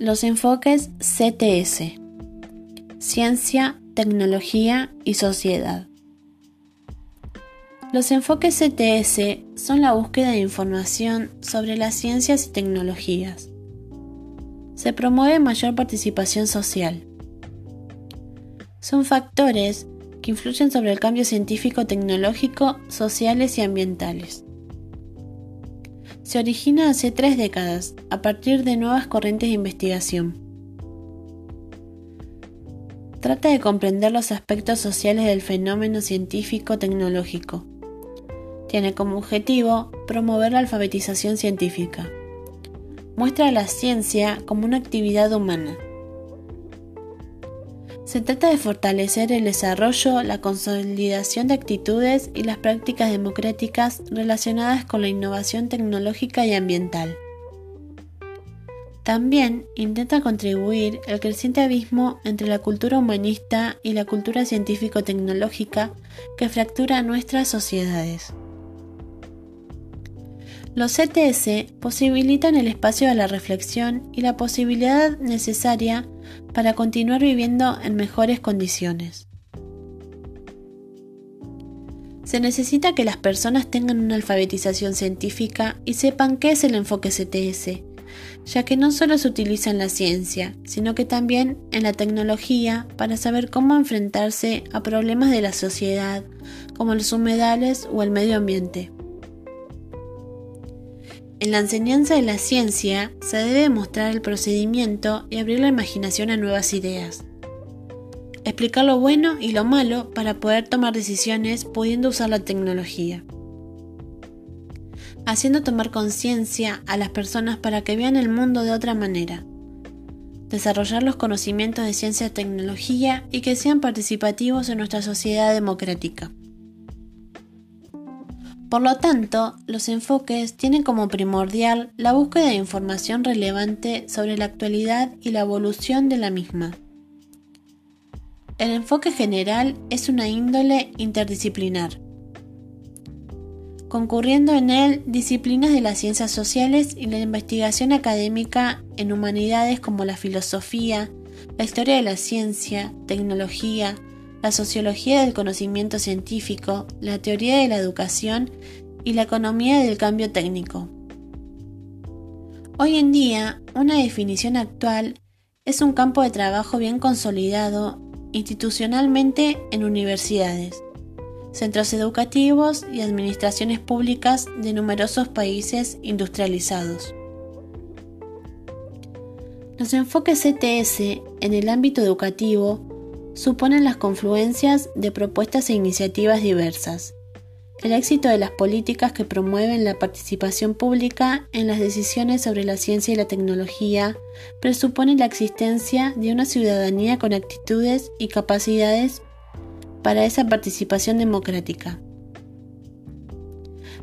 Los enfoques CTS. Ciencia, tecnología y sociedad. Los enfoques CTS son la búsqueda de información sobre las ciencias y tecnologías. Se promueve mayor participación social. Son factores que influyen sobre el cambio científico, tecnológico, sociales y ambientales. Se origina hace tres décadas a partir de nuevas corrientes de investigación. Trata de comprender los aspectos sociales del fenómeno científico-tecnológico. Tiene como objetivo promover la alfabetización científica. Muestra a la ciencia como una actividad humana se trata de fortalecer el desarrollo, la consolidación de actitudes y las prácticas democráticas relacionadas con la innovación tecnológica y ambiental. También intenta contribuir al creciente abismo entre la cultura humanista y la cultura científico-tecnológica que fractura nuestras sociedades. Los CTS posibilitan el espacio de la reflexión y la posibilidad necesaria para continuar viviendo en mejores condiciones. Se necesita que las personas tengan una alfabetización científica y sepan qué es el enfoque CTS, ya que no solo se utiliza en la ciencia, sino que también en la tecnología para saber cómo enfrentarse a problemas de la sociedad, como los humedales o el medio ambiente. En la enseñanza de la ciencia se debe mostrar el procedimiento y abrir la imaginación a nuevas ideas. Explicar lo bueno y lo malo para poder tomar decisiones pudiendo usar la tecnología. Haciendo tomar conciencia a las personas para que vean el mundo de otra manera. Desarrollar los conocimientos de ciencia y tecnología y que sean participativos en nuestra sociedad democrática. Por lo tanto, los enfoques tienen como primordial la búsqueda de información relevante sobre la actualidad y la evolución de la misma. El enfoque general es una índole interdisciplinar, concurriendo en él disciplinas de las ciencias sociales y la investigación académica en humanidades como la filosofía, la historia de la ciencia, tecnología, la sociología del conocimiento científico, la teoría de la educación y la economía del cambio técnico. Hoy en día, una definición actual es un campo de trabajo bien consolidado institucionalmente en universidades, centros educativos y administraciones públicas de numerosos países industrializados. Los enfoques CTS en el ámbito educativo suponen las confluencias de propuestas e iniciativas diversas. El éxito de las políticas que promueven la participación pública en las decisiones sobre la ciencia y la tecnología presupone la existencia de una ciudadanía con actitudes y capacidades para esa participación democrática.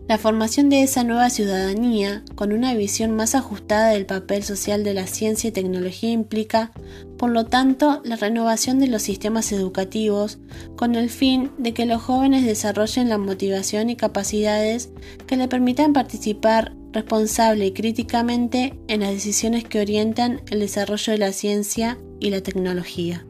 La formación de esa nueva ciudadanía, con una visión más ajustada del papel social de la ciencia y tecnología, implica, por lo tanto, la renovación de los sistemas educativos, con el fin de que los jóvenes desarrollen la motivación y capacidades que le permitan participar responsable y críticamente en las decisiones que orientan el desarrollo de la ciencia y la tecnología.